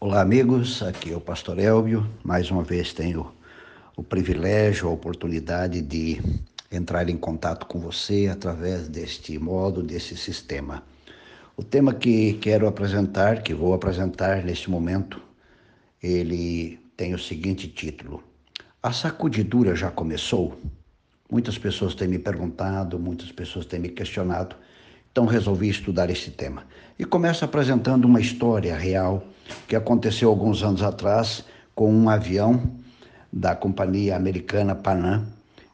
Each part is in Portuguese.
Olá, amigos. Aqui é o Pastor Elvio. Mais uma vez tenho o privilégio, a oportunidade de entrar em contato com você através deste modo, desse sistema. O tema que quero apresentar, que vou apresentar neste momento, ele tem o seguinte título: A sacudidura já começou? Muitas pessoas têm me perguntado, muitas pessoas têm me questionado, então resolvi estudar esse tema. E começo apresentando uma história real que aconteceu alguns anos atrás com um avião da companhia americana Panam.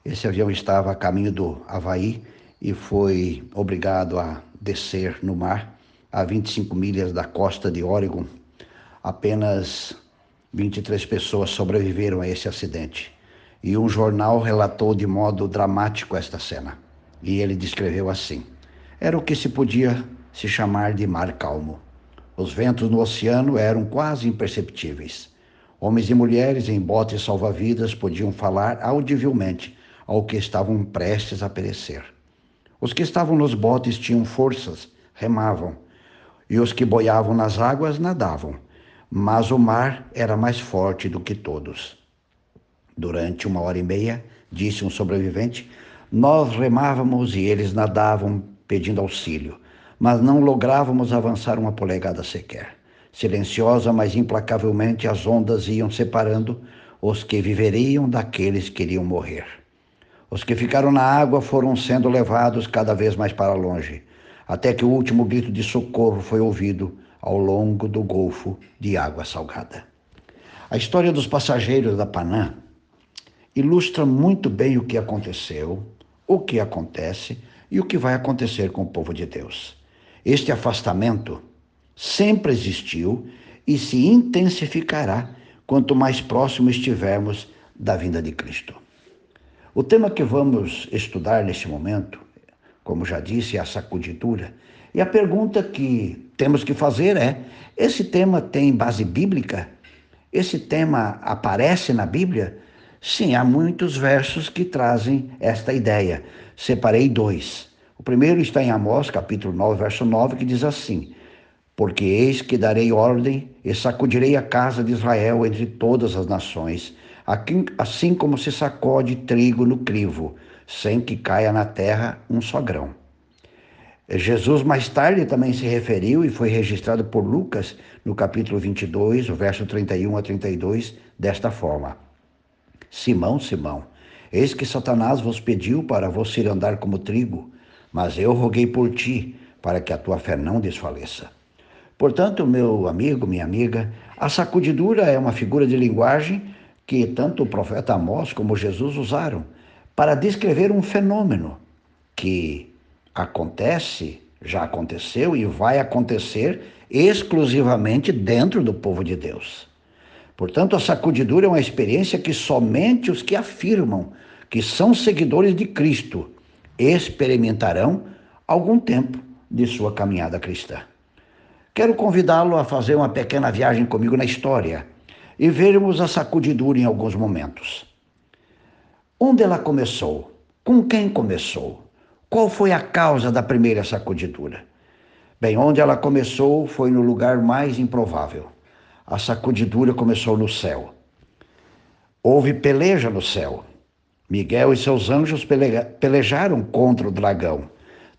Esse avião estava a caminho do Havaí e foi obrigado a descer no mar a 25 milhas da costa de Oregon. Apenas 23 pessoas sobreviveram a esse acidente. E um jornal relatou de modo dramático esta cena. E ele descreveu assim: Era o que se podia se chamar de mar calmo. Os ventos no oceano eram quase imperceptíveis. Homens e mulheres em botes salva-vidas podiam falar audivelmente ao que estavam prestes a perecer. Os que estavam nos botes tinham forças, remavam, e os que boiavam nas águas nadavam, mas o mar era mais forte do que todos. Durante uma hora e meia, disse um sobrevivente, nós remávamos e eles nadavam pedindo auxílio mas não lográvamos avançar uma polegada sequer. Silenciosa, mas implacavelmente, as ondas iam separando os que viveriam daqueles que iriam morrer. Os que ficaram na água foram sendo levados cada vez mais para longe, até que o último grito de socorro foi ouvido ao longo do golfo de água salgada. A história dos passageiros da Panam ilustra muito bem o que aconteceu, o que acontece e o que vai acontecer com o povo de Deus. Este afastamento sempre existiu e se intensificará quanto mais próximo estivermos da vinda de Cristo. O tema que vamos estudar neste momento, como já disse, é a sacudidura. E a pergunta que temos que fazer é: esse tema tem base bíblica? Esse tema aparece na Bíblia? Sim, há muitos versos que trazem esta ideia. Separei dois. Primeiro está em Amós, capítulo 9, verso 9, que diz assim: Porque eis que darei ordem e sacudirei a casa de Israel entre todas as nações, assim como se sacode trigo no crivo, sem que caia na terra um só grão. Jesus mais tarde também se referiu e foi registrado por Lucas no capítulo 22, o verso 31 a 32, desta forma: Simão, Simão, eis que Satanás vos pediu para vos ir andar como trigo, mas eu roguei por ti, para que a tua fé não desfaleça. Portanto, meu amigo, minha amiga, a sacudidura é uma figura de linguagem que tanto o profeta Amós como Jesus usaram para descrever um fenômeno que acontece, já aconteceu e vai acontecer exclusivamente dentro do povo de Deus. Portanto, a sacudidura é uma experiência que somente os que afirmam que são seguidores de Cristo experimentarão algum tempo de sua caminhada cristã. Quero convidá-lo a fazer uma pequena viagem comigo na história e vermos a sacudidura em alguns momentos. Onde ela começou? Com quem começou? Qual foi a causa da primeira sacudidura? Bem, onde ela começou foi no lugar mais improvável. A sacudidura começou no céu. Houve peleja no céu. Miguel e seus anjos pelejaram contra o dragão.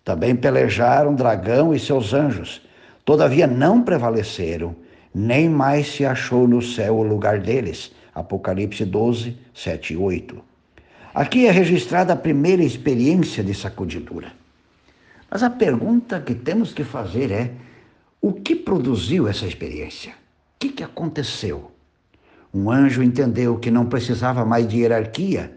Também pelejaram dragão e seus anjos. Todavia não prevaleceram, nem mais se achou no céu o lugar deles. Apocalipse 12, 7 e 8. Aqui é registrada a primeira experiência de sacudidura. Mas a pergunta que temos que fazer é: o que produziu essa experiência? O que, que aconteceu? Um anjo entendeu que não precisava mais de hierarquia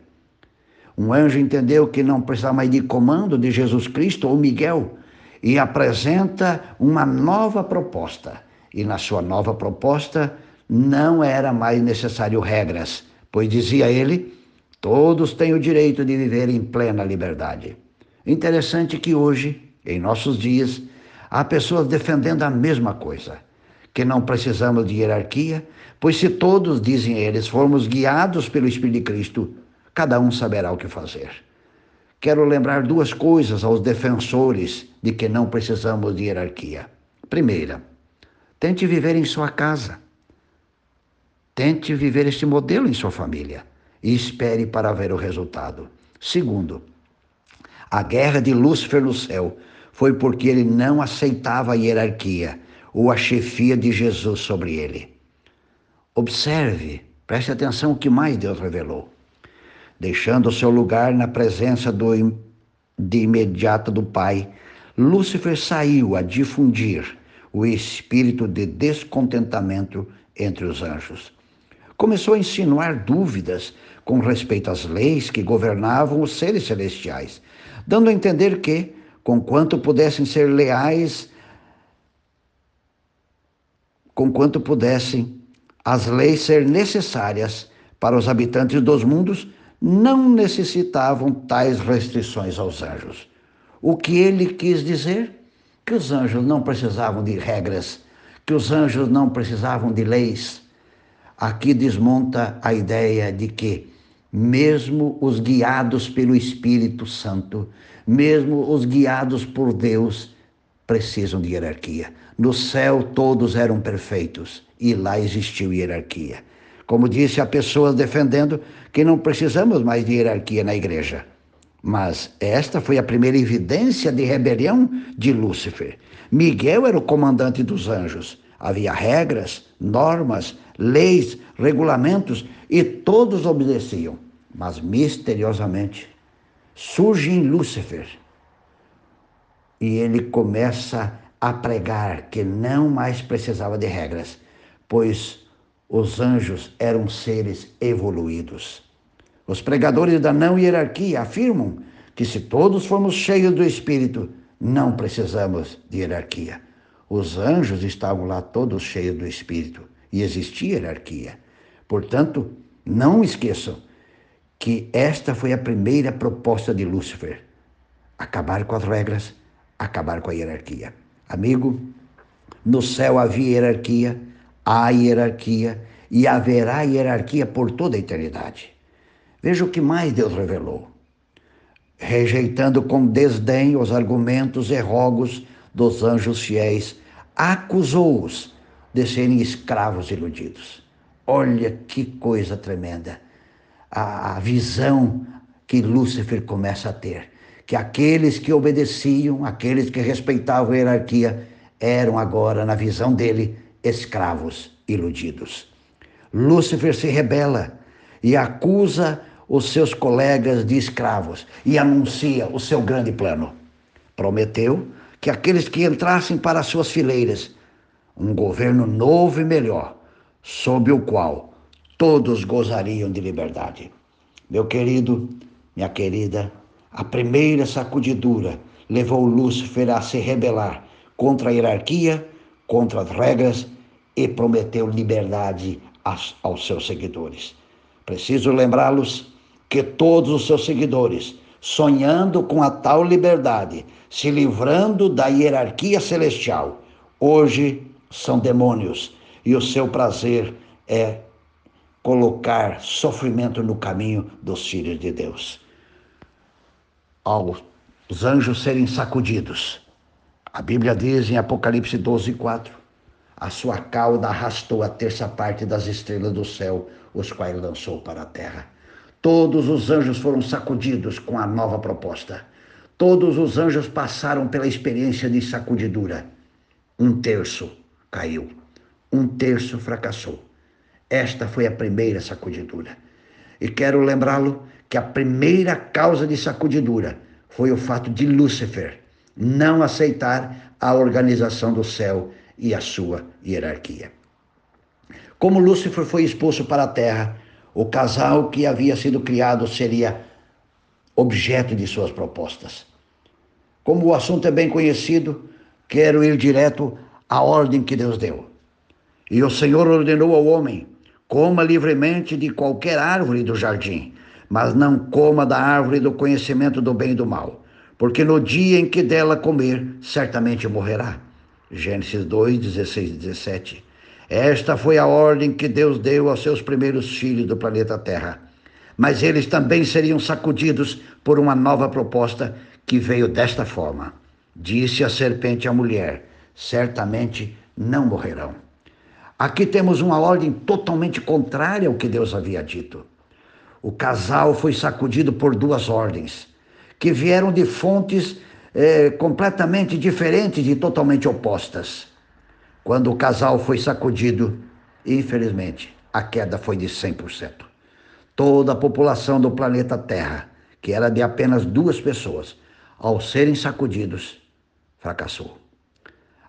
um anjo entendeu que não precisava mais de comando de Jesus Cristo ou Miguel e apresenta uma nova proposta. E na sua nova proposta não era mais necessário regras, pois dizia ele: todos têm o direito de viver em plena liberdade. Interessante que hoje, em nossos dias, há pessoas defendendo a mesma coisa, que não precisamos de hierarquia, pois se todos, dizem eles, formos guiados pelo Espírito de Cristo, cada um saberá o que fazer. Quero lembrar duas coisas aos defensores de que não precisamos de hierarquia. Primeira, tente viver em sua casa. Tente viver este modelo em sua família e espere para ver o resultado. Segundo, a guerra de Lúcifer no céu foi porque ele não aceitava a hierarquia ou a chefia de Jesus sobre ele. Observe, preste atenção o que mais Deus revelou. Deixando seu lugar na presença do, de imediato do Pai, Lúcifer saiu a difundir o espírito de descontentamento entre os anjos. Começou a insinuar dúvidas com respeito às leis que governavam os seres celestiais, dando a entender que, conquanto pudessem ser leais, conquanto pudessem as leis ser necessárias para os habitantes dos mundos, não necessitavam tais restrições aos anjos. O que ele quis dizer? Que os anjos não precisavam de regras, que os anjos não precisavam de leis. Aqui desmonta a ideia de que, mesmo os guiados pelo Espírito Santo, mesmo os guiados por Deus, precisam de hierarquia. No céu todos eram perfeitos e lá existiu hierarquia. Como disse, há pessoas defendendo que não precisamos mais de hierarquia na igreja. Mas esta foi a primeira evidência de rebelião de Lúcifer. Miguel era o comandante dos anjos. Havia regras, normas, leis, regulamentos e todos obedeciam. Mas misteriosamente surge em Lúcifer e ele começa a pregar que não mais precisava de regras, pois os anjos eram seres evoluídos. Os pregadores da não hierarquia afirmam que se todos formos cheios do Espírito, não precisamos de hierarquia. Os anjos estavam lá todos cheios do Espírito e existia hierarquia. Portanto, não esqueçam que esta foi a primeira proposta de Lúcifer: acabar com as regras, acabar com a hierarquia. Amigo, no céu havia hierarquia, há hierarquia e haverá hierarquia por toda a eternidade. Veja o que mais Deus revelou. Rejeitando com desdém os argumentos e rogos dos anjos fiéis, acusou-os de serem escravos iludidos. Olha que coisa tremenda. A, a visão que Lúcifer começa a ter que aqueles que obedeciam, aqueles que respeitavam a hierarquia, eram agora, na visão dele, escravos iludidos. Lúcifer se rebela e acusa os seus colegas de escravos e anuncia o seu grande plano. Prometeu que aqueles que entrassem para as suas fileiras, um governo novo e melhor, sob o qual todos gozariam de liberdade. Meu querido, minha querida, a primeira sacudidura levou Lúcifer a se rebelar contra a hierarquia, contra as regras e prometeu liberdade aos, seus seguidores. Preciso lembrá-los que todos os seus seguidores, sonhando com a tal liberdade, se livrando da hierarquia celestial, hoje são demônios e o seu prazer é colocar sofrimento no caminho dos filhos de Deus aos anjos serem sacudidos. A Bíblia diz em Apocalipse 12, 4: A sua cauda arrastou a terça parte das estrelas do céu, os quais lançou para a terra. Todos os anjos foram sacudidos com a nova proposta. Todos os anjos passaram pela experiência de sacudidura. Um terço caiu, um terço fracassou. Esta foi a primeira sacudidura. E quero lembrá-lo que a primeira causa de sacudidura foi o fato de Lúcifer não aceitar a organização do céu e a sua hierarquia. Como Lúcifer foi expulso para a terra, o casal que havia sido criado seria objeto de suas propostas. Como o assunto é bem conhecido, quero ir direto à ordem que Deus deu. E o Senhor ordenou ao homem: coma livremente de qualquer árvore do jardim, mas não coma da árvore do conhecimento do bem e do mal, porque no dia em que dela comer, certamente morrerá. Gênesis 2, 16 e 17. Esta foi a ordem que Deus deu aos seus primeiros filhos do planeta Terra. Mas eles também seriam sacudidos por uma nova proposta que veio desta forma. Disse a serpente à mulher: certamente não morrerão. Aqui temos uma ordem totalmente contrária ao que Deus havia dito. O casal foi sacudido por duas ordens, que vieram de fontes é, completamente diferentes e totalmente opostas. Quando o casal foi sacudido, infelizmente, a queda foi de 100%. Toda a população do planeta Terra, que era de apenas duas pessoas, ao serem sacudidos, fracassou.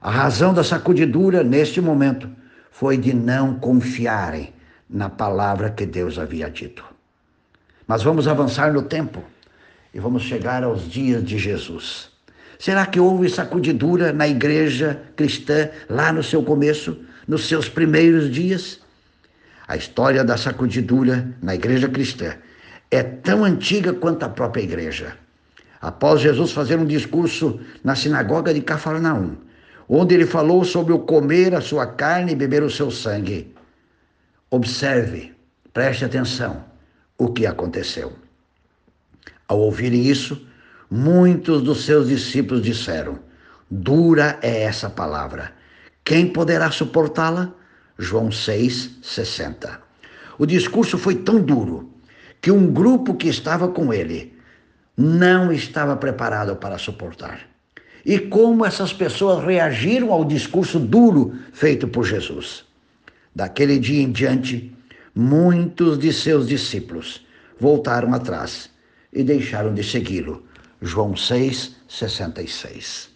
A razão da sacudidura neste momento foi de não confiarem na palavra que Deus havia dito. Mas vamos avançar no tempo e vamos chegar aos dias de Jesus. Será que houve sacudidura na igreja cristã lá no seu começo, nos seus primeiros dias? A história da sacudidura na igreja cristã é tão antiga quanto a própria igreja. Após Jesus fazer um discurso na sinagoga de Cafarnaum, onde ele falou sobre o comer a sua carne e beber o seu sangue. Observe, preste atenção o que aconteceu. Ao ouvirem isso, muitos dos seus discípulos disseram: Dura é essa palavra. Quem poderá suportá-la? João 6, 60. O discurso foi tão duro que um grupo que estava com ele não estava preparado para suportar. E como essas pessoas reagiram ao discurso duro feito por Jesus. Daquele dia em diante, muitos de seus discípulos voltaram atrás e deixaram de segui-lo. João 6, 66.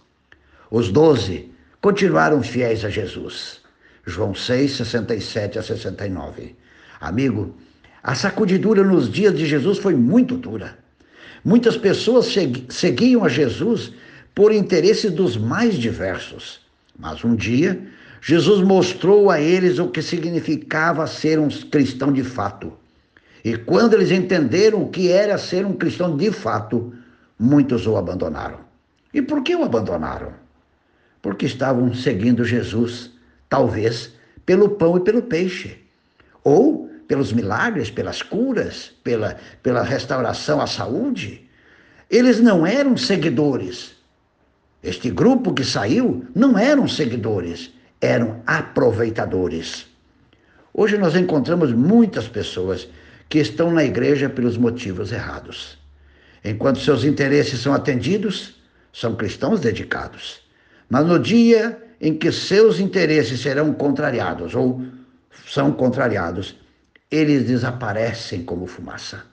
Os doze continuaram fiéis a Jesus. João 6, 67 a 69. Amigo, a sacudidura nos dias de Jesus foi muito dura. Muitas pessoas seguiam a Jesus por interesses dos mais diversos. Mas um dia, Jesus mostrou a eles o que significava ser um cristão de fato. E quando eles entenderam o que era ser um cristão de fato, muitos o abandonaram. E por que o abandonaram? Porque estavam seguindo Jesus, talvez pelo pão e pelo peixe, ou pelos milagres, pelas curas, pela, pela restauração à saúde. Eles não eram seguidores. Este grupo que saiu não eram seguidores, eram aproveitadores. Hoje nós encontramos muitas pessoas que estão na igreja pelos motivos errados. Enquanto seus interesses são atendidos, são cristãos dedicados. Mas no dia em que seus interesses serão contrariados ou são contrariados, eles desaparecem como fumaça.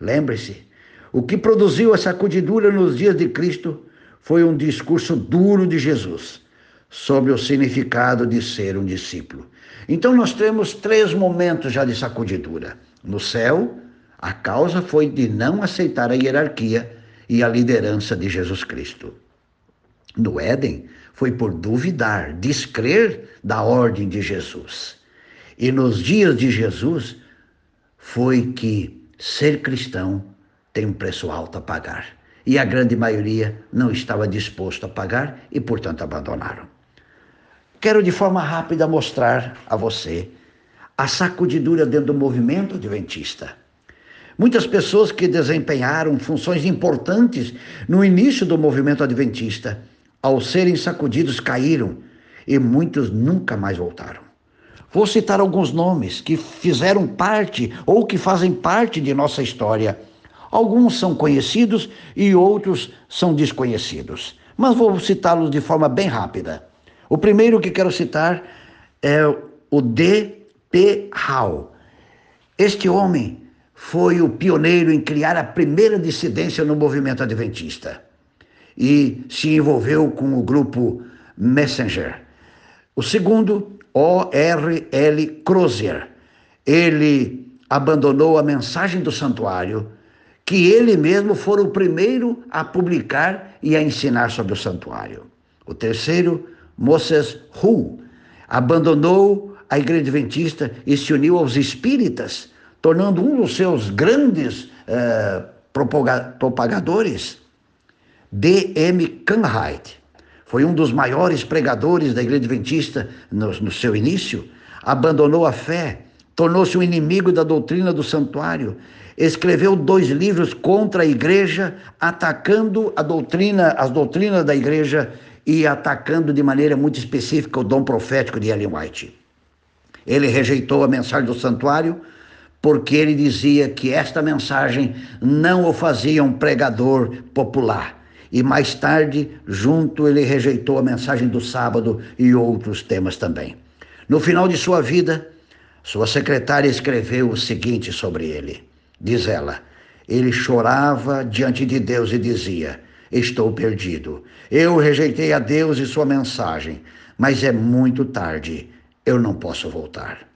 Lembre-se, o que produziu essa sacudidura nos dias de Cristo foi um discurso duro de Jesus sobre o significado de ser um discípulo. Então nós temos três momentos já de sacudidura. No céu, a causa foi de não aceitar a hierarquia e a liderança de Jesus Cristo. No Éden, foi por duvidar, descrer da ordem de Jesus. E nos dias de Jesus foi que ser cristão tem um preço alto a pagar. E a grande maioria não estava disposto a pagar e, portanto, abandonaram. Quero de forma rápida mostrar a você a sacudidura dentro do movimento adventista. Muitas pessoas que desempenharam funções importantes no início do movimento adventista, ao serem sacudidos, caíram e muitos nunca mais voltaram. Vou citar alguns nomes que fizeram parte ou que fazem parte de nossa história. Alguns são conhecidos e outros são desconhecidos, mas vou citá-los de forma bem rápida. O primeiro que quero citar é o D. P. Howe. Este homem foi o pioneiro em criar a primeira dissidência no movimento adventista e se envolveu com o grupo Messenger. O segundo O.R.L. Crozier. Ele abandonou a mensagem do santuário, que ele mesmo foi o primeiro a publicar e a ensinar sobre o santuário. O terceiro, Moses Hu, abandonou a igreja adventista e se uniu aos espíritas, tornando um dos seus grandes uh, propagadores. D.M. Canhide foi um dos maiores pregadores da igreja adventista no, no seu início, abandonou a fé, tornou-se um inimigo da doutrina do santuário, escreveu dois livros contra a igreja, atacando a doutrina, as doutrinas da igreja e atacando de maneira muito específica o dom profético de Ellen White. Ele rejeitou a mensagem do santuário porque ele dizia que esta mensagem não o fazia um pregador popular. E mais tarde, junto, ele rejeitou a mensagem do sábado e outros temas também. No final de sua vida, sua secretária escreveu o seguinte sobre ele. Diz ela: ele chorava diante de Deus e dizia: Estou perdido. Eu rejeitei a Deus e sua mensagem, mas é muito tarde. Eu não posso voltar.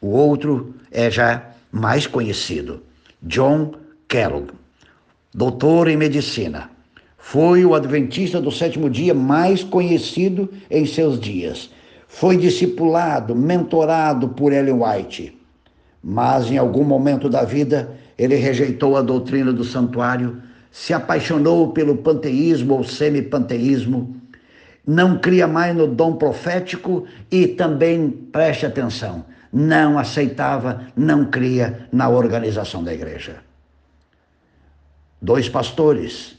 O outro é já mais conhecido, John Kellogg, doutor em medicina. Foi o adventista do sétimo dia mais conhecido em seus dias. Foi discipulado, mentorado por Ellen White. Mas em algum momento da vida, ele rejeitou a doutrina do santuário, se apaixonou pelo panteísmo ou semipanteísmo, não cria mais no dom profético e também, preste atenção, não aceitava, não cria na organização da igreja. Dois pastores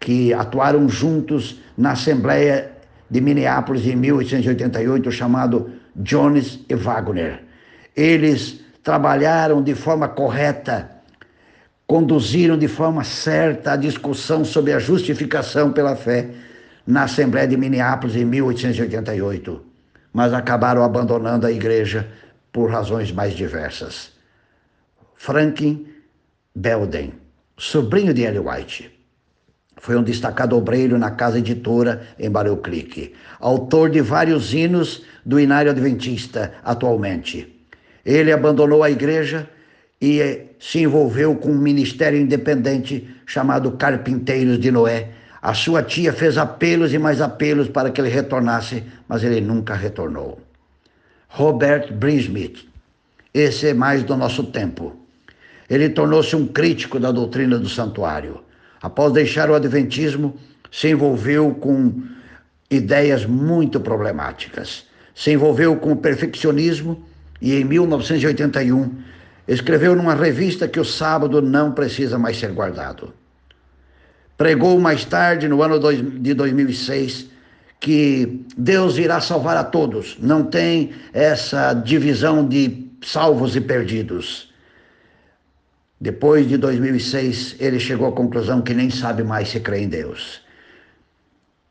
que atuaram juntos na Assembleia de Minneapolis em 1888, chamado Jones e Wagner. Eles trabalharam de forma correta, conduziram de forma certa a discussão sobre a justificação pela fé na Assembleia de Minneapolis em 1888, mas acabaram abandonando a igreja por razões mais diversas. Franklin Belden, sobrinho de Ellen White, foi um destacado obreiro na casa editora em Barrel Creek, autor de vários hinos do Inário Adventista atualmente. Ele abandonou a igreja e se envolveu com um ministério independente chamado Carpinteiros de Noé. A sua tia fez apelos e mais apelos para que ele retornasse, mas ele nunca retornou. Robert Brinsmith, esse é mais do nosso tempo. Ele tornou-se um crítico da doutrina do santuário. Após deixar o Adventismo, se envolveu com ideias muito problemáticas. Se envolveu com o perfeccionismo e em 1981 escreveu numa revista que o sábado não precisa mais ser guardado. Pregou mais tarde, no ano de 2006, que Deus irá salvar a todos, não tem essa divisão de salvos e perdidos. Depois de 2006, ele chegou à conclusão que nem sabe mais se crê em Deus.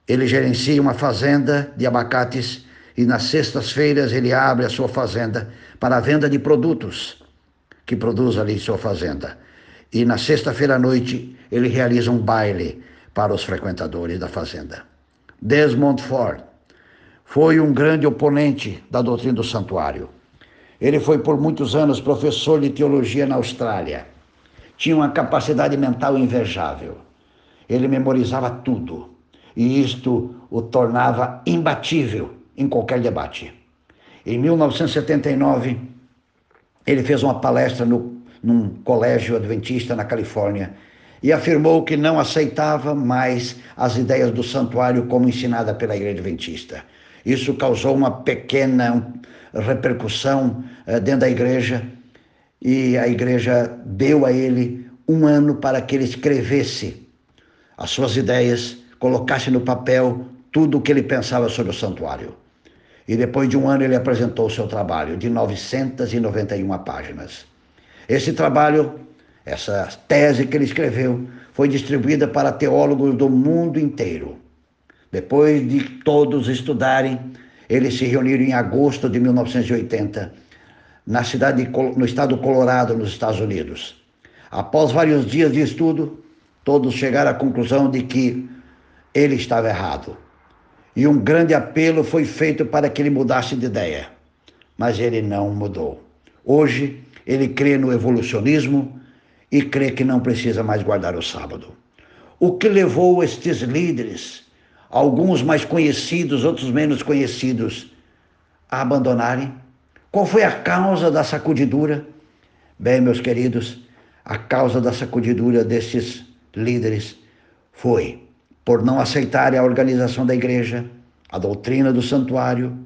Ele gerencia uma fazenda de abacates e nas sextas-feiras ele abre a sua fazenda para a venda de produtos que produz ali em sua fazenda. E na sexta-feira à noite ele realiza um baile para os frequentadores da fazenda. Desmond Ford foi um grande oponente da doutrina do santuário. Ele foi por muitos anos professor de teologia na Austrália. Tinha uma capacidade mental invejável. Ele memorizava tudo e isto o tornava imbatível em qualquer debate. Em 1979, ele fez uma palestra no, num colégio adventista na Califórnia e afirmou que não aceitava mais as ideias do santuário como ensinada pela Igreja Adventista. Isso causou uma pequena repercussão eh, dentro da igreja e a igreja deu a ele um ano para que ele escrevesse as suas ideias, colocasse no papel tudo o que ele pensava sobre o santuário. E depois de um ano ele apresentou o seu trabalho, de 991 páginas. Esse trabalho, essa tese que ele escreveu, foi distribuída para teólogos do mundo inteiro. Depois de todos estudarem, eles se reuniram em agosto de 1980, na cidade de, no estado do Colorado, nos Estados Unidos. Após vários dias de estudo, todos chegaram à conclusão de que ele estava errado e um grande apelo foi feito para que ele mudasse de ideia. Mas ele não mudou. Hoje, ele crê no evolucionismo e crê que não precisa mais guardar o sábado. O que levou estes líderes, alguns mais conhecidos, outros menos conhecidos, a abandonarem? Qual foi a causa da sacudidura? Bem, meus queridos, a causa da sacudidura destes líderes foi por não aceitarem a organização da igreja, a doutrina do santuário,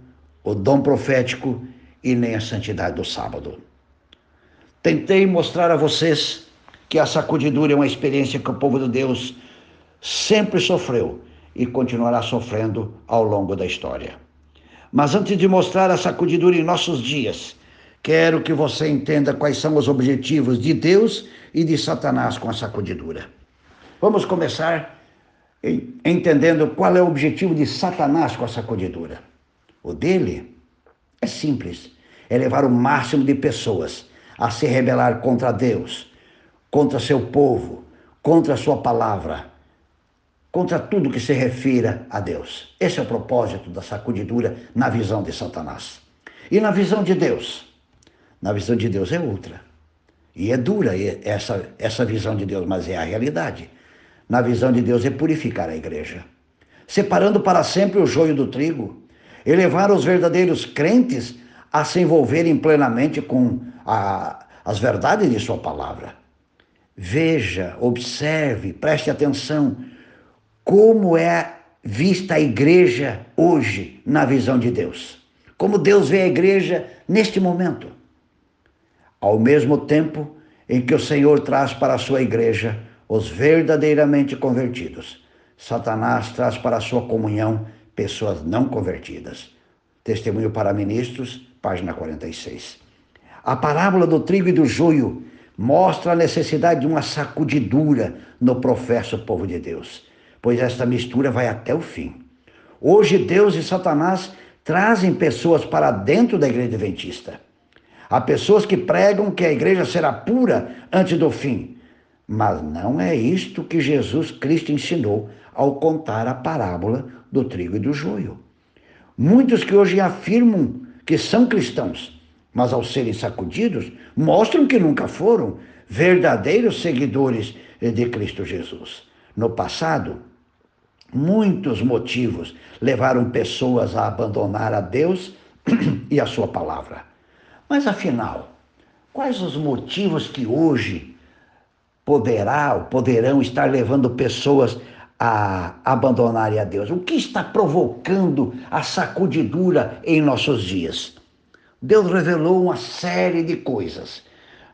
o dom profético e nem a santidade do sábado. Tentei mostrar a vocês que a sacudidura é uma experiência que o povo de Deus sempre sofreu e continuará sofrendo ao longo da história. Mas antes de mostrar a sacudidura em nossos dias, quero que você entenda quais são os objetivos de Deus e de Satanás com a sacudidura. Vamos começar entendendo qual é o objetivo de Satanás com a sacudidura. O dele é simples: é levar o máximo de pessoas a se rebelar contra Deus, contra seu povo, contra sua palavra, contra tudo que se refira a Deus. Esse é o propósito da sacudidura na visão de Satanás. E na visão de Deus? Na visão de Deus é outra. E é dura essa, essa visão de Deus, mas é a realidade. Na visão de Deus é purificar a igreja, separando para sempre o joio do trigo, elevar os verdadeiros crentes a se envolverem plenamente com a, as verdades de Sua palavra. Veja, observe, preste atenção como é vista a igreja hoje na visão de Deus. Como Deus vê a igreja neste momento. Ao mesmo tempo em que o Senhor traz para a sua igreja os verdadeiramente convertidos, Satanás traz para a sua comunhão pessoas não convertidas. Testemunho para Ministros, página 46. A parábola do trigo e do joio mostra a necessidade de uma sacudidura no professo povo de Deus, pois esta mistura vai até o fim. Hoje, Deus e Satanás trazem pessoas para dentro da igreja adventista. Há pessoas que pregam que a igreja será pura antes do fim, mas não é isto que Jesus Cristo ensinou ao contar a parábola do trigo e do joio. Muitos que hoje afirmam que são cristãos mas ao serem sacudidos, mostram que nunca foram verdadeiros seguidores de Cristo Jesus. No passado, muitos motivos levaram pessoas a abandonar a Deus e a sua palavra. Mas afinal, quais os motivos que hoje poderá ou poderão estar levando pessoas a abandonarem a Deus? O que está provocando a sacudidura em nossos dias? Deus revelou uma série de coisas.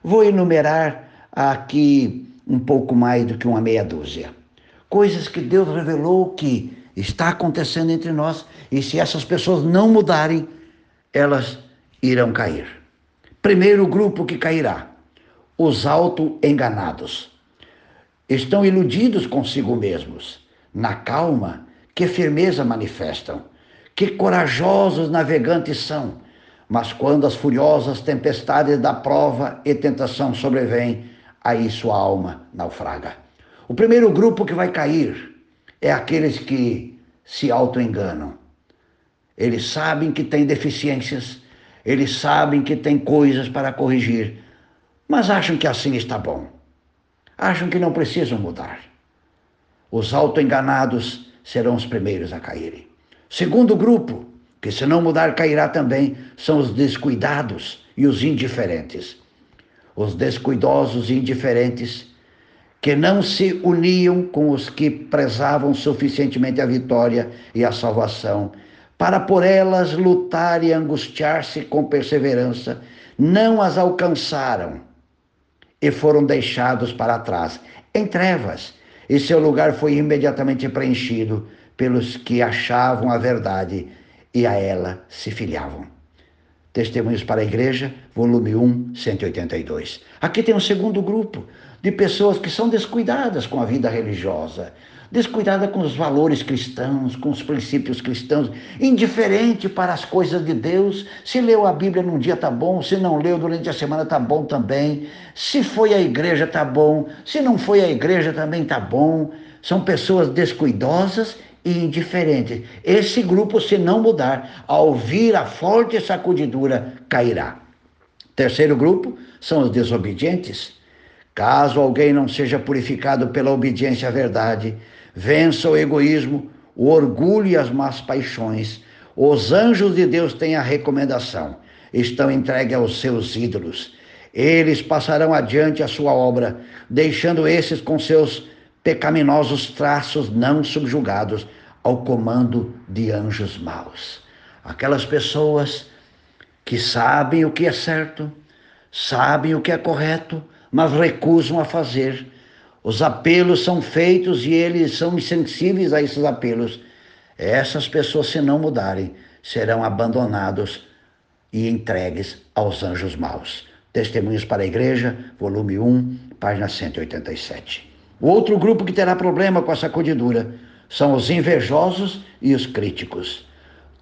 Vou enumerar aqui um pouco mais do que uma meia dúzia. Coisas que Deus revelou que está acontecendo entre nós e se essas pessoas não mudarem, elas irão cair. Primeiro grupo que cairá: os auto-enganados. Estão iludidos consigo mesmos. Na calma, que firmeza manifestam. Que corajosos navegantes são mas quando as furiosas tempestades da prova e tentação sobrevêm, aí sua alma naufraga. O primeiro grupo que vai cair é aqueles que se autoenganam. Eles sabem que têm deficiências, eles sabem que têm coisas para corrigir, mas acham que assim está bom. Acham que não precisam mudar. Os autoenganados serão os primeiros a caírem. Segundo grupo, que se não mudar cairá também, são os descuidados e os indiferentes. Os descuidosos e indiferentes que não se uniam com os que prezavam suficientemente a vitória e a salvação, para por elas lutar e angustiar-se com perseverança, não as alcançaram e foram deixados para trás, em trevas, e seu lugar foi imediatamente preenchido pelos que achavam a verdade e a ela se filiavam. Testemunhos para a Igreja, volume 1, 182. Aqui tem um segundo grupo de pessoas que são descuidadas com a vida religiosa, descuidada com os valores cristãos, com os princípios cristãos, indiferente para as coisas de Deus. Se leu a Bíblia num dia tá bom, se não leu durante a semana tá bom também. Se foi à igreja tá bom, se não foi à igreja também tá bom. São pessoas descuidosas e indiferentes. Esse grupo, se não mudar, ao vir a forte sacudidura, cairá. Terceiro grupo são os desobedientes. Caso alguém não seja purificado pela obediência à verdade, vença o egoísmo, o orgulho e as más paixões. Os anjos de Deus têm a recomendação, estão entregues aos seus ídolos. Eles passarão adiante a sua obra, deixando esses com seus pecaminosos traços não subjugados ao comando de anjos maus. Aquelas pessoas que sabem o que é certo, sabem o que é correto, mas recusam a fazer. Os apelos são feitos e eles são insensíveis a esses apelos. Essas pessoas, se não mudarem, serão abandonados e entregues aos anjos maus. Testemunhos para a Igreja, volume 1, página 187. O outro grupo que terá problema com a sacudidura são os invejosos e os críticos.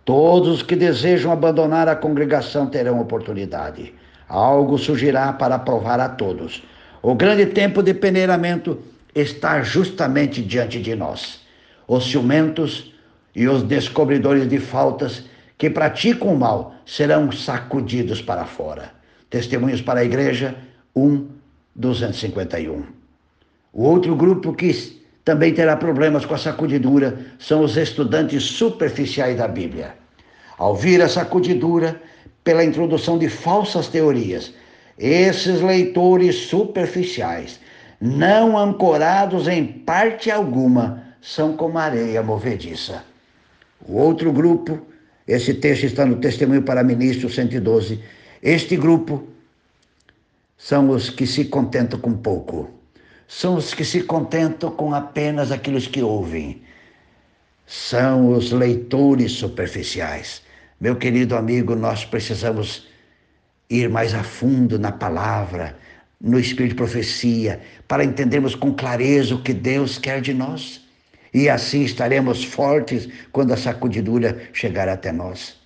Todos os que desejam abandonar a congregação terão oportunidade. Algo surgirá para provar a todos. O grande tempo de peneiramento está justamente diante de nós. Os ciumentos e os descobridores de faltas que praticam o mal serão sacudidos para fora. Testemunhos para a Igreja 1, 251. O outro grupo que também terá problemas com a sacudidura são os estudantes superficiais da Bíblia. Ao vir a sacudidura pela introdução de falsas teorias, esses leitores superficiais, não ancorados em parte alguma, são como areia movediça. O outro grupo, esse texto está no Testemunho para Ministro 112. Este grupo são os que se contentam com pouco são os que se contentam com apenas aqueles que ouvem. São os leitores superficiais. Meu querido amigo, nós precisamos ir mais a fundo na palavra, no espírito de profecia, para entendermos com clareza o que Deus quer de nós. E assim estaremos fortes quando a sacudidura chegar até nós.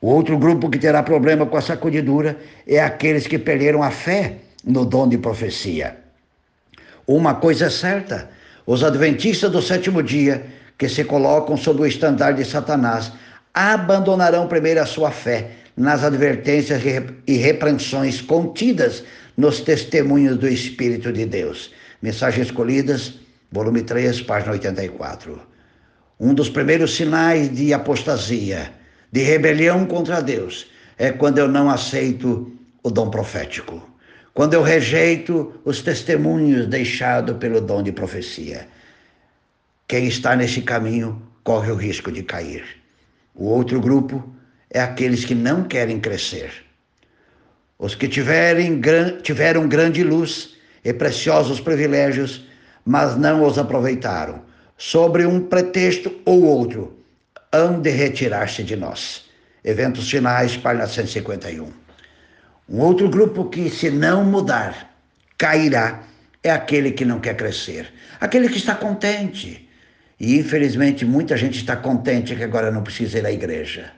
O outro grupo que terá problema com a sacudidura é aqueles que perderam a fé no dom de profecia. Uma coisa é certa: os adventistas do sétimo dia, que se colocam sob o estandarte de Satanás, abandonarão primeiro a sua fé nas advertências e repreensões contidas nos testemunhos do Espírito de Deus. Mensagens escolhidas, volume 3, página 84. Um dos primeiros sinais de apostasia, de rebelião contra Deus, é quando eu não aceito o dom profético quando eu rejeito os testemunhos deixados pelo dom de profecia. Quem está nesse caminho corre o risco de cair. O outro grupo é aqueles que não querem crescer. Os que tiverem, tiveram grande luz e preciosos privilégios, mas não os aproveitaram, sobre um pretexto ou outro, hão de retirar-se de nós. Eventos finais, página 151. Um outro grupo que, se não mudar, cairá, é aquele que não quer crescer, aquele que está contente. E infelizmente muita gente está contente que agora não precisa ir à igreja.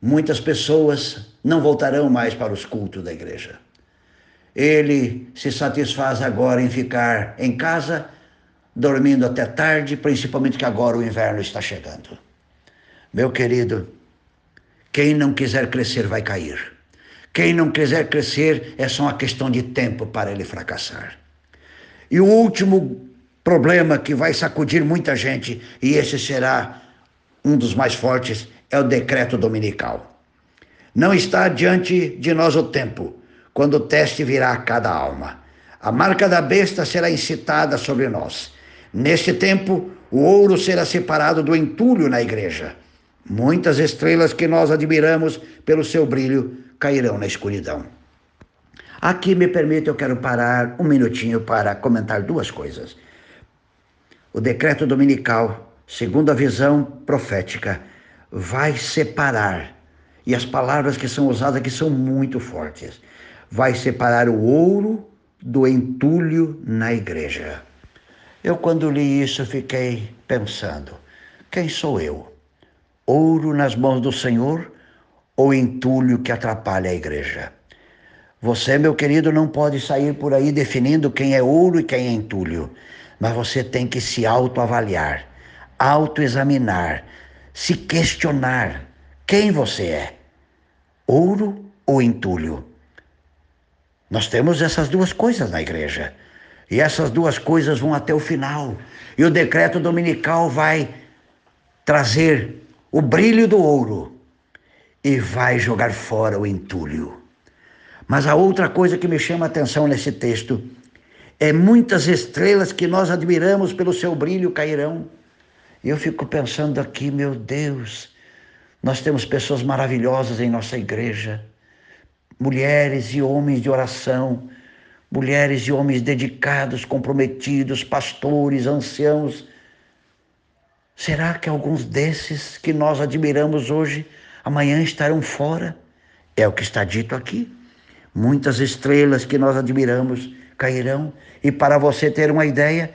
Muitas pessoas não voltarão mais para os cultos da igreja. Ele se satisfaz agora em ficar em casa, dormindo até tarde, principalmente que agora o inverno está chegando. Meu querido, quem não quiser crescer vai cair. Quem não quiser crescer é só uma questão de tempo para ele fracassar. E o último problema que vai sacudir muita gente, e esse será um dos mais fortes, é o decreto dominical. Não está diante de nós o tempo, quando o teste virá a cada alma. A marca da besta será incitada sobre nós. Neste tempo, o ouro será separado do entulho na igreja. Muitas estrelas que nós admiramos pelo seu brilho cairão na escuridão. Aqui me permite, eu quero parar um minutinho para comentar duas coisas. O decreto dominical, segundo a visão profética, vai separar, e as palavras que são usadas aqui são muito fortes, vai separar o ouro do entulho na igreja. Eu, quando li isso, fiquei pensando: quem sou eu? Ouro nas mãos do Senhor ou entulho que atrapalha a igreja. Você, meu querido, não pode sair por aí definindo quem é ouro e quem é entulho, mas você tem que se autoavaliar, autoexaminar, se questionar quem você é, ouro ou entulho. Nós temos essas duas coisas na igreja. E essas duas coisas vão até o final. E o decreto dominical vai trazer o brilho do ouro e vai jogar fora o entulho. Mas a outra coisa que me chama a atenção nesse texto é muitas estrelas que nós admiramos pelo seu brilho cairão. E eu fico pensando aqui, meu Deus, nós temos pessoas maravilhosas em nossa igreja, mulheres e homens de oração, mulheres e homens dedicados, comprometidos, pastores, anciãos, Será que alguns desses que nós admiramos hoje, amanhã estarão fora? É o que está dito aqui. Muitas estrelas que nós admiramos cairão. E para você ter uma ideia,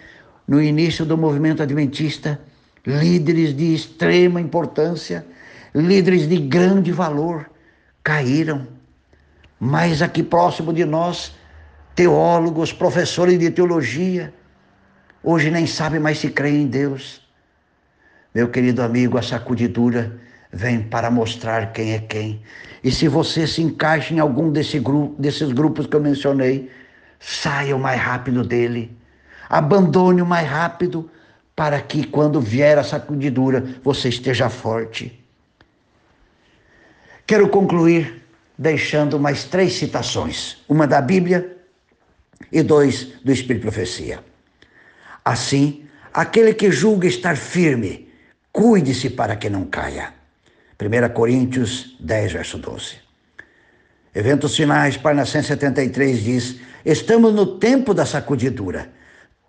no início do movimento adventista, líderes de extrema importância, líderes de grande valor, caíram. Mas aqui próximo de nós, teólogos, professores de teologia, hoje nem sabem mais se creem em Deus. Meu querido amigo, a sacudidura vem para mostrar quem é quem. E se você se encaixa em algum desse grupo, desses grupos que eu mencionei, saia o mais rápido dele. Abandone o mais rápido para que quando vier a sacudidura você esteja forte. Quero concluir deixando mais três citações: uma da Bíblia e dois do Espírito Profecia. Assim, aquele que julga estar firme, cuide-se para que não caia. 1 Coríntios 10, verso 12. Eventos finais, página 173 diz: Estamos no tempo da sacudidura,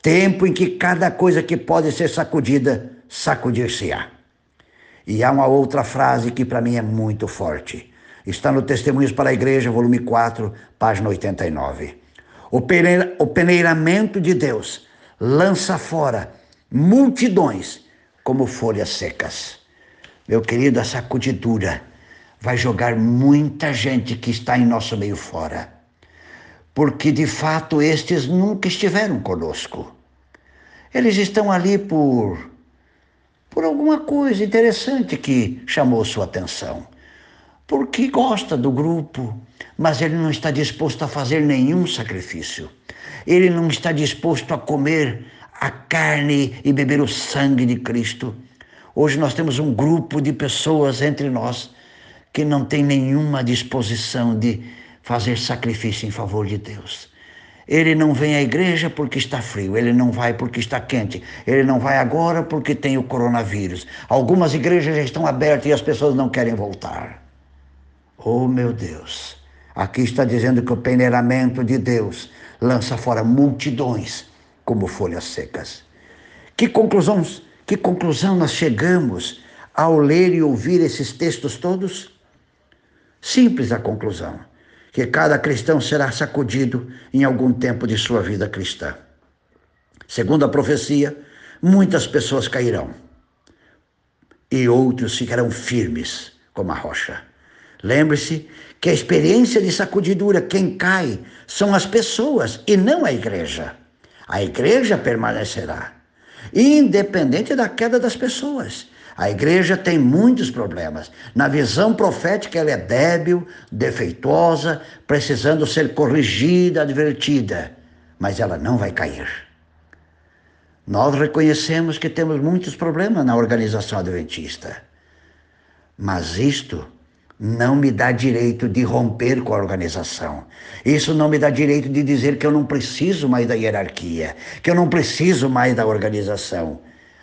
tempo em que cada coisa que pode ser sacudida, sacudir-se-á. E há uma outra frase que para mim é muito forte. Está no Testemunhos para a Igreja, volume 4, página 89. O, peneira, o peneiramento de Deus lança fora multidões como folhas secas. Meu querido, a sacudidura vai jogar muita gente que está em nosso meio fora. Porque de fato estes nunca estiveram conosco. Eles estão ali por por alguma coisa interessante que chamou sua atenção. Porque gosta do grupo, mas ele não está disposto a fazer nenhum sacrifício. Ele não está disposto a comer a carne e beber o sangue de Cristo. Hoje nós temos um grupo de pessoas entre nós que não tem nenhuma disposição de fazer sacrifício em favor de Deus. Ele não vem à igreja porque está frio, ele não vai porque está quente, ele não vai agora porque tem o coronavírus. Algumas igrejas já estão abertas e as pessoas não querem voltar. Oh meu Deus, aqui está dizendo que o peneiramento de Deus lança fora multidões como folhas secas. Que conclusões, que conclusão nós chegamos ao ler e ouvir esses textos todos? Simples a conclusão, que cada cristão será sacudido em algum tempo de sua vida cristã. Segundo a profecia, muitas pessoas cairão e outros ficarão firmes como a rocha. Lembre-se que a experiência de sacudidura, quem cai, são as pessoas e não a igreja. A igreja permanecerá, independente da queda das pessoas. A igreja tem muitos problemas. Na visão profética, ela é débil, defeituosa, precisando ser corrigida, advertida, mas ela não vai cair. Nós reconhecemos que temos muitos problemas na organização adventista, mas isto não me dá direito de romper com a organização. Isso não me dá direito de dizer que eu não preciso mais da hierarquia, que eu não preciso mais da organização.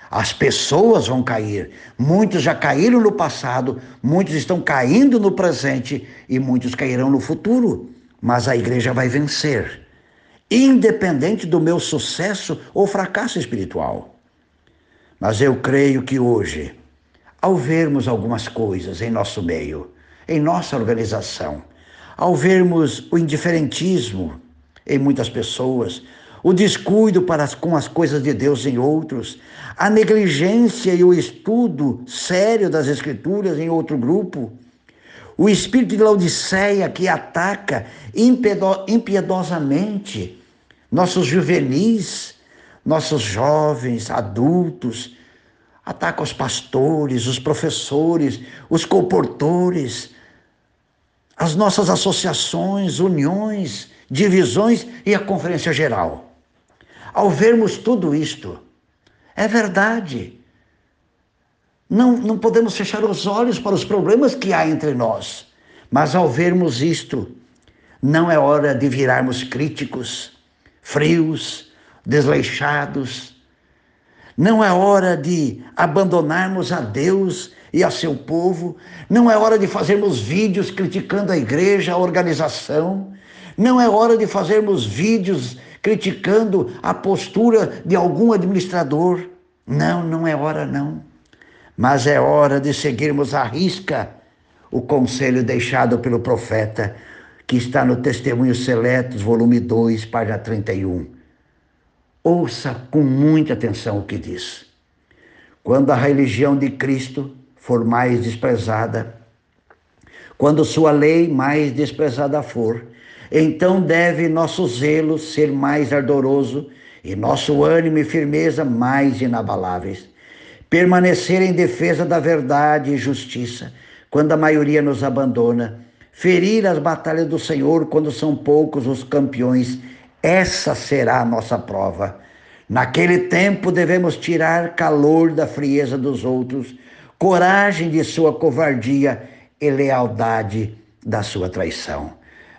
As pessoas vão cair. Muitos já caíram no passado, muitos estão caindo no presente e muitos cairão no futuro. Mas a igreja vai vencer, independente do meu sucesso ou fracasso espiritual. Mas eu creio que hoje, ao vermos algumas coisas em nosso meio, em nossa organização. Ao vermos o indiferentismo em muitas pessoas, o descuido para com as coisas de Deus em outros, a negligência e o estudo sério das Escrituras em outro grupo, o espírito de Laodiceia que ataca impiedosamente nossos juvenis, nossos jovens, adultos, ataca os pastores, os professores, os comportores, as nossas associações, uniões, divisões e a Conferência Geral. Ao vermos tudo isto, é verdade. Não, não podemos fechar os olhos para os problemas que há entre nós, mas ao vermos isto, não é hora de virarmos críticos, frios, desleixados. Não é hora de abandonarmos a Deus e a seu povo. Não é hora de fazermos vídeos criticando a igreja, a organização. Não é hora de fazermos vídeos criticando a postura de algum administrador. Não, não é hora não. mas é hora de seguirmos à risca o conselho deixado pelo profeta, que está no Testemunhos Seletos, volume 2, página 31. Ouça com muita atenção o que diz. Quando a religião de Cristo for mais desprezada, quando sua lei mais desprezada for, então deve nosso zelo ser mais ardoroso e nosso ânimo e firmeza mais inabaláveis. Permanecer em defesa da verdade e justiça, quando a maioria nos abandona. Ferir as batalhas do Senhor quando são poucos os campeões. Essa será a nossa prova. Naquele tempo devemos tirar calor da frieza dos outros, coragem de sua covardia e lealdade da sua traição.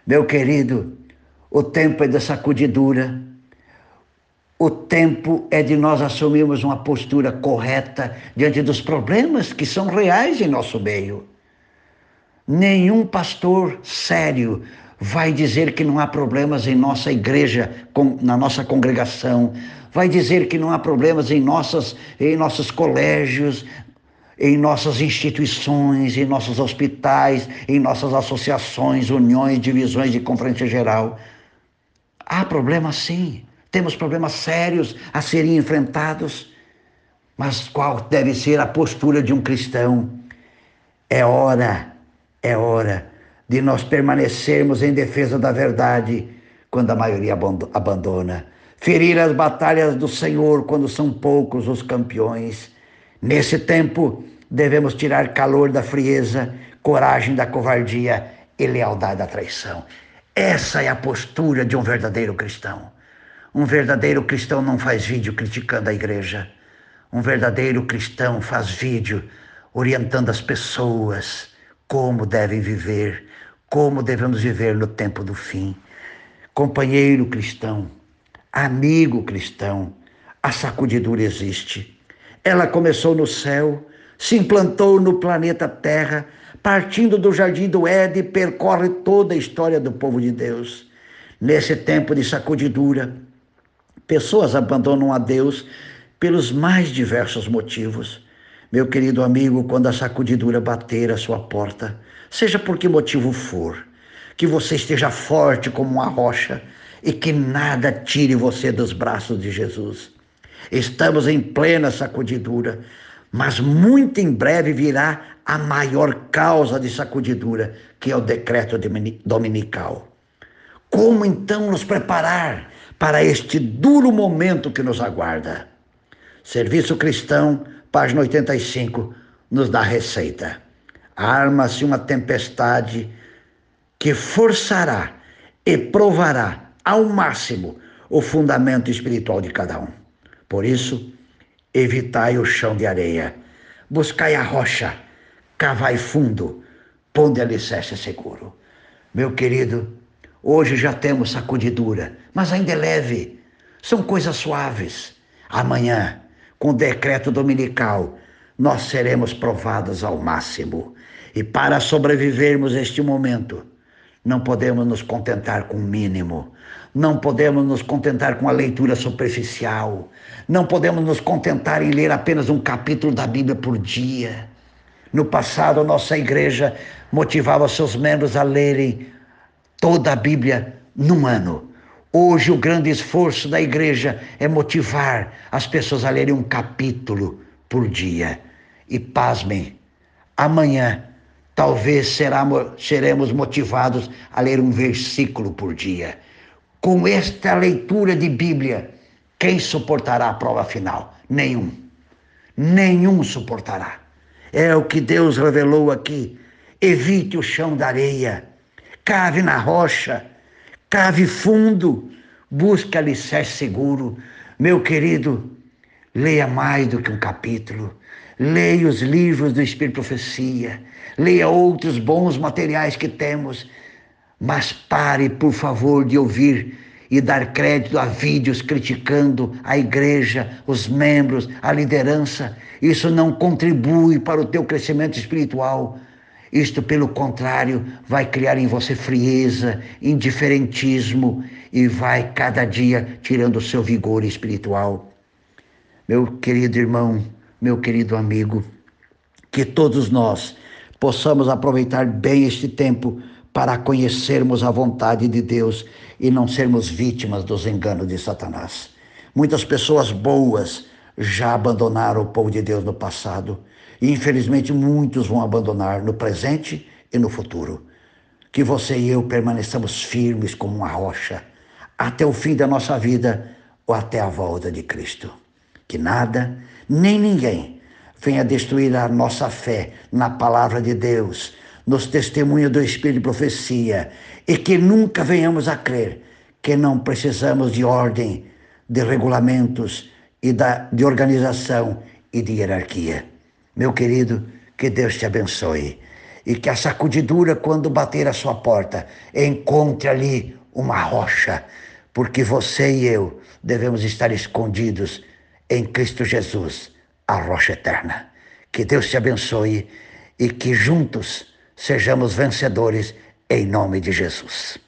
Meu querido, o tempo é de sacudidura. O tempo é de nós assumirmos uma postura correta diante dos problemas que são reais em nosso meio. Nenhum pastor sério vai dizer que não há problemas em nossa igreja, na nossa congregação, vai dizer que não há problemas em, nossas, em nossos colégios, em nossas instituições, em nossos hospitais, em nossas associações, uniões, divisões de conferência geral. Há problemas sim, temos problemas sérios a serem enfrentados, mas qual deve ser a postura de um cristão? É hora, é hora de nós permanecermos em defesa da verdade quando a maioria abandona. Ferir as batalhas do Senhor quando são poucos os campeões Nesse tempo, devemos tirar calor da frieza, coragem da covardia e lealdade da traição. Essa é a postura de um verdadeiro cristão. Um verdadeiro cristão não faz vídeo criticando a igreja. Um verdadeiro cristão faz vídeo orientando as pessoas como devem viver, como devemos viver no tempo do fim. Companheiro cristão, amigo cristão, a sacudidura existe. Ela começou no céu, se implantou no planeta Terra, partindo do jardim do Éden, percorre toda a história do povo de Deus. Nesse tempo de sacudidura, pessoas abandonam a Deus pelos mais diversos motivos. Meu querido amigo, quando a sacudidura bater a sua porta, seja por que motivo for, que você esteja forte como uma rocha e que nada tire você dos braços de Jesus. Estamos em plena sacudidura, mas muito em breve virá a maior causa de sacudidura, que é o decreto dominical. Como então nos preparar para este duro momento que nos aguarda? Serviço Cristão, página 85, nos dá receita. Arma-se uma tempestade que forçará e provará ao máximo o fundamento espiritual de cada um. Por isso, evitai o chão de areia, buscai a rocha, cavai fundo, ponde alicerce seguro. Meu querido, hoje já temos sacudidura, mas ainda é leve, são coisas suaves. Amanhã, com decreto dominical, nós seremos provados ao máximo. E para sobrevivermos este momento, não podemos nos contentar com o mínimo. Não podemos nos contentar com a leitura superficial. Não podemos nos contentar em ler apenas um capítulo da Bíblia por dia. No passado, nossa igreja motivava seus membros a lerem toda a Bíblia num ano. Hoje, o grande esforço da igreja é motivar as pessoas a lerem um capítulo por dia. E pasmem, amanhã talvez seremos motivados a ler um versículo por dia. Com esta leitura de Bíblia, quem suportará a prova final? Nenhum. Nenhum suportará. É o que Deus revelou aqui. Evite o chão da areia, cave na rocha, cave fundo, busque alicerce seguro. Meu querido, leia mais do que um capítulo. Leia os livros do Espírito Profecia. Leia outros bons materiais que temos mas pare, por favor, de ouvir e dar crédito a vídeos criticando a igreja, os membros, a liderança. Isso não contribui para o teu crescimento espiritual. Isto, pelo contrário, vai criar em você frieza, indiferentismo e vai cada dia tirando o seu vigor espiritual. Meu querido irmão, meu querido amigo, Que todos nós possamos aproveitar bem este tempo para conhecermos a vontade de Deus e não sermos vítimas dos enganos de Satanás. Muitas pessoas boas já abandonaram o povo de Deus no passado e infelizmente muitos vão abandonar no presente e no futuro. Que você e eu permaneçamos firmes como uma rocha até o fim da nossa vida ou até a volta de Cristo. Que nada, nem ninguém venha destruir a nossa fé na palavra de Deus, nos testemunhos do Espírito de profecia, e que nunca venhamos a crer que não precisamos de ordem, de regulamentos e da, de organização e de hierarquia. Meu querido, que Deus te abençoe e que a sacudidura, quando bater a sua porta, encontre ali uma rocha, porque você e eu devemos estar escondidos em Cristo Jesus, a rocha eterna. Que Deus te abençoe e que juntos sejamos vencedores em nome de Jesus.